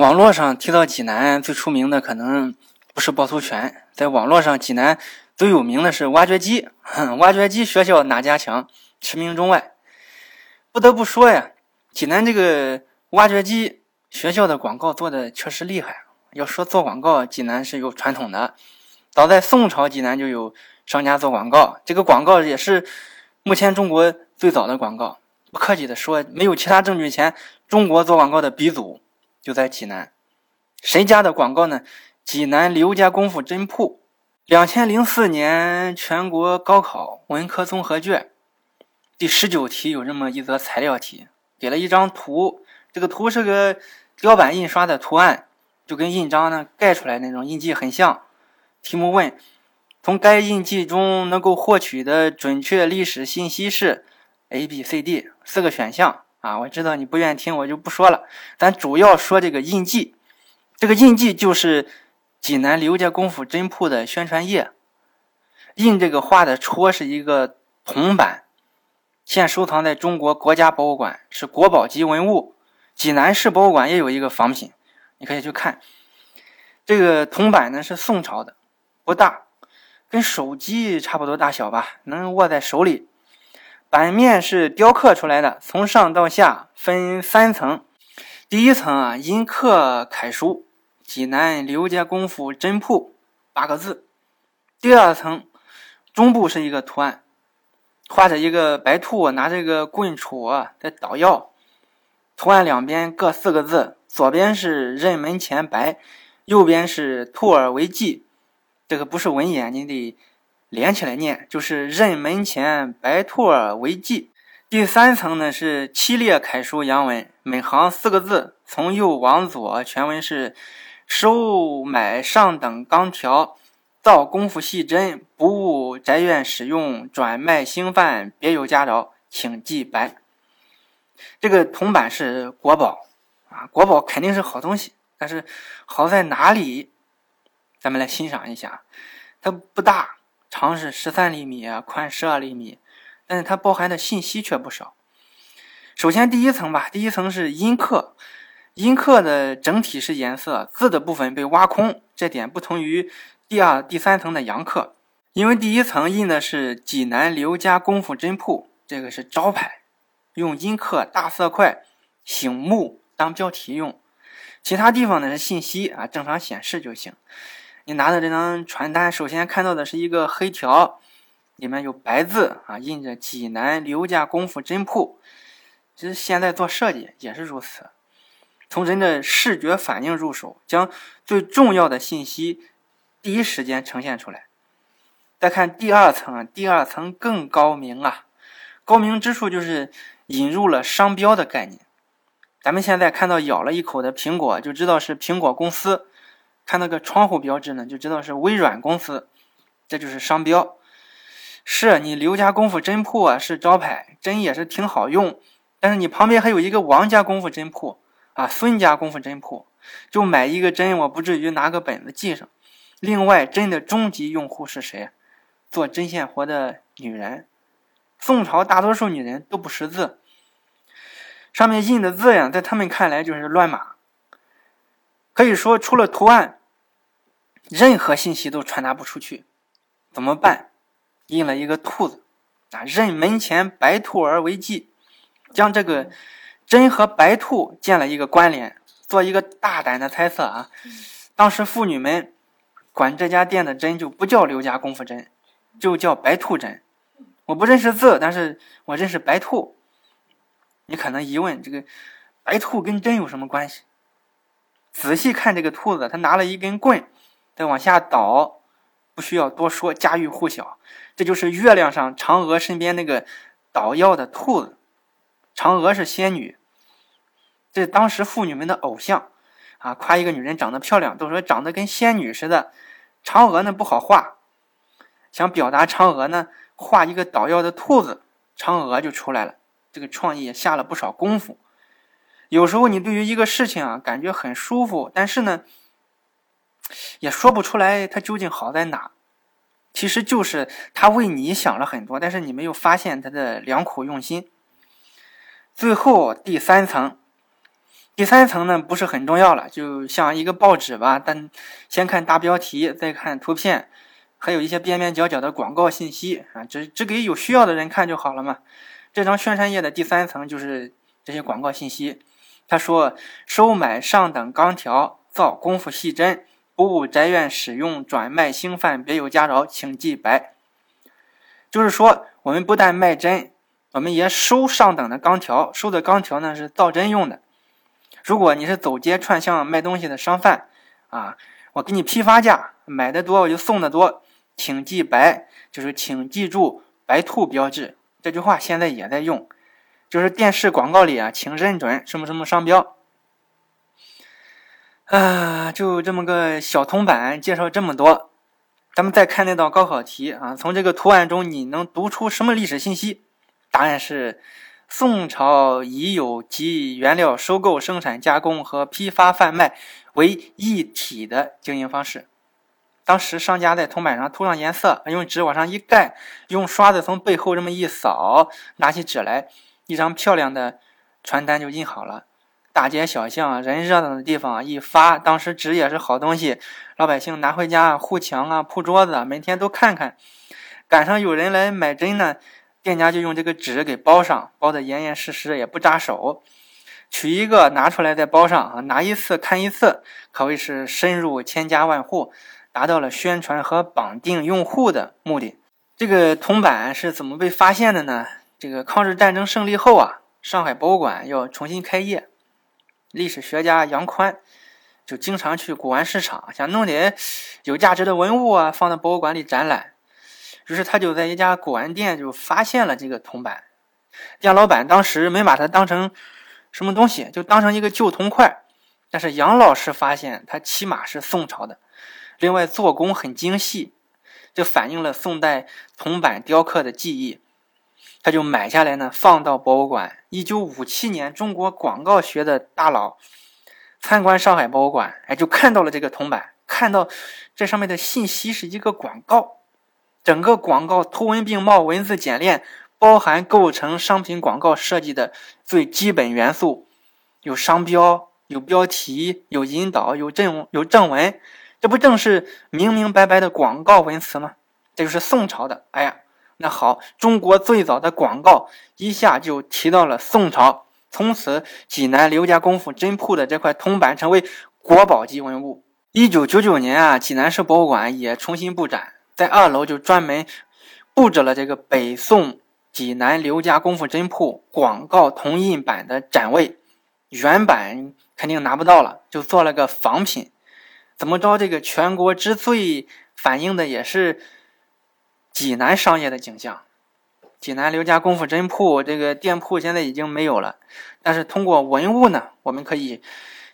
网络上提到济南最出名的可能不是趵突泉，在网络上济南最有名的是挖掘机。挖掘机学校哪家强？驰名中外。不得不说呀，济南这个挖掘机学校的广告做的确实厉害。要说做广告，济南是有传统的。早在宋朝，济南就有商家做广告，这个广告也是目前中国最早的广告。不客气的说，没有其他证据前，中国做广告的鼻祖。就在济南，谁家的广告呢？济南刘家功夫针铺。两千零四年全国高考文科综合卷第十九题有这么一则材料题，给了一张图，这个图是个雕版印刷的图案，就跟印章呢盖出来那种印记很像。题目问：从该印记中能够获取的准确历史信息是 A、B、C、D 四个选项。啊，我知道你不愿意听，我就不说了。咱主要说这个印记，这个印记就是济南刘家功夫针铺的宣传页。印这个画的戳是一个铜板，现收藏在中国国家博物馆，是国宝级文物。济南市博物馆也有一个仿品，你可以去看。这个铜板呢是宋朝的，不大，跟手机差不多大小吧，能握在手里。版面是雕刻出来的，从上到下分三层。第一层啊，阴刻楷书“济南刘家功夫针铺”八个字。第二层，中部是一个图案，画着一个白兔拿着一个棍杵在捣药。图案两边各四个字，左边是“任门前白”，右边是“兔儿为记”。这个不是文言，你得。连起来念就是“任门前白兔儿为记”。第三层呢是七列楷书洋文，每行四个字，从右往左，全文是：“收买上等钢条，造功夫细针，不误宅院使用，转卖兴贩，别有家着，请记白。”这个铜板是国宝啊，国宝肯定是好东西，但是好在哪里？咱们来欣赏一下，它不大。长是十三厘米，宽十二厘米，但是它包含的信息却不少。首先第一层吧，第一层是阴刻，阴刻的整体是颜色，字的部分被挖空，这点不同于第二、第三层的阳刻。因为第一层印的是济南刘家功夫针铺，这个是招牌，用阴刻大色块醒目当标题用，其他地方呢是信息啊，正常显示就行。你拿的这张传单，首先看到的是一个黑条，里面有白字啊，印着“济南刘家功夫针铺”。其实现在做设计也是如此，从人的视觉反应入手，将最重要的信息第一时间呈现出来。再看第二层，第二层更高明啊，高明之处就是引入了商标的概念。咱们现在看到咬了一口的苹果，就知道是苹果公司。看那个窗户标志呢，就知道是微软公司，这就是商标。是你刘家功夫针铺啊，是招牌，针也是挺好用。但是你旁边还有一个王家功夫针铺啊，孙家功夫针铺，就买一个针，我不至于拿个本子记上。另外，针的终极用户是谁？做针线活的女人。宋朝大多数女人都不识字，上面印的字呀，在他们看来就是乱码。可以说，除了图案。任何信息都传达不出去，怎么办？印了一个兔子，啊，任门前白兔儿为记，将这个针和白兔建了一个关联，做一个大胆的猜测啊。当时妇女们管这家店的针就不叫刘家功夫针，就叫白兔针。我不认识字，但是我认识白兔。你可能疑问，这个白兔跟针有什么关系？仔细看这个兔子，它拿了一根棍。再往下倒，不需要多说，家喻户晓。这就是月亮上嫦娥身边那个捣药的兔子。嫦娥是仙女，这当时妇女们的偶像啊！夸一个女人长得漂亮，都说长得跟仙女似的。嫦娥呢不好画，想表达嫦娥呢，画一个捣药的兔子，嫦娥就出来了。这个创意也下了不少功夫。有时候你对于一个事情啊，感觉很舒服，但是呢。也说不出来它究竟好在哪，其实就是他为你想了很多，但是你没有发现他的良苦用心。最后第三层，第三层呢不是很重要了，就像一个报纸吧，但先看大标题，再看图片，还有一些边边角角的广告信息啊，只只给有需要的人看就好了嘛。这张宣传页的第三层就是这些广告信息。他说：“收买上等钢条，造功夫细针，不务宅院使用，转卖兴贩，别有家饶，请记白。”就是说，我们不但卖针，我们也收上等的钢条。收的钢条呢是造针用的。如果你是走街串巷卖东西的商贩啊，我给你批发价，买的多我就送的多，请记白，就是请记住白兔标志。这句话现在也在用。就是电视广告里啊，请认准什么什么商标啊，就这么个小铜板，介绍这么多。咱们再看那道高考题啊，从这个图案中你能读出什么历史信息？答案是：宋朝已有集原料收购、生产、加工和批发贩卖为一体的经营方式。当时商家在铜板上涂上颜色，用纸往上一盖，用刷子从背后这么一扫，拿起纸来。一张漂亮的传单就印好了，大街小巷人热闹的地方一发，当时纸也是好东西，老百姓拿回家糊墙啊、铺桌子，每天都看看。赶上有人来买针呢，店家就用这个纸给包上，包的严严实实，也不扎手。取一个拿出来再包上啊，拿一次看一次，可谓是深入千家万户，达到了宣传和绑定用户的目的。这个铜板是怎么被发现的呢？这个抗日战争胜利后啊，上海博物馆要重新开业，历史学家杨宽就经常去古玩市场，想弄点有价值的文物啊，放在博物馆里展览。于是他就在一家古玩店就发现了这个铜板，店老板当时没把它当成什么东西，就当成一个旧铜块。但是杨老师发现它起码是宋朝的，另外做工很精细，这反映了宋代铜板雕刻的技艺。他就买下来呢，放到博物馆。一九五七年，中国广告学的大佬参观上海博物馆，哎，就看到了这个铜板，看到这上面的信息是一个广告，整个广告图文并茂，文字简练，包含构成商品广告设计的最基本元素，有商标，有标题，有引导，有正有正文，这不正是明明白白的广告文词吗？这就是宋朝的，哎呀。那好，中国最早的广告一下就提到了宋朝，从此济南刘家功夫针铺的这块铜板成为国宝级文物。一九九九年啊，济南市博物馆也重新布展，在二楼就专门布置了这个北宋济南刘家功夫针铺广告铜印版的展位，原版肯定拿不到了，就做了个仿品。怎么着，这个全国之最反映的也是。济南商业的景象，济南刘家功夫针铺这个店铺现在已经没有了，但是通过文物呢，我们可以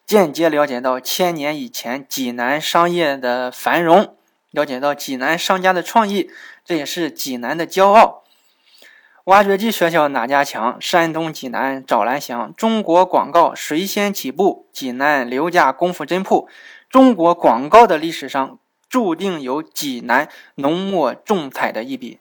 间接了解到千年以前济南商业的繁荣，了解到济南商家的创意，这也是济南的骄傲。挖掘机学校哪家强？山东济南找蓝翔。中国广告谁先起步？济南刘家功夫针铺。中国广告的历史上。注定有济南浓墨重彩的一笔。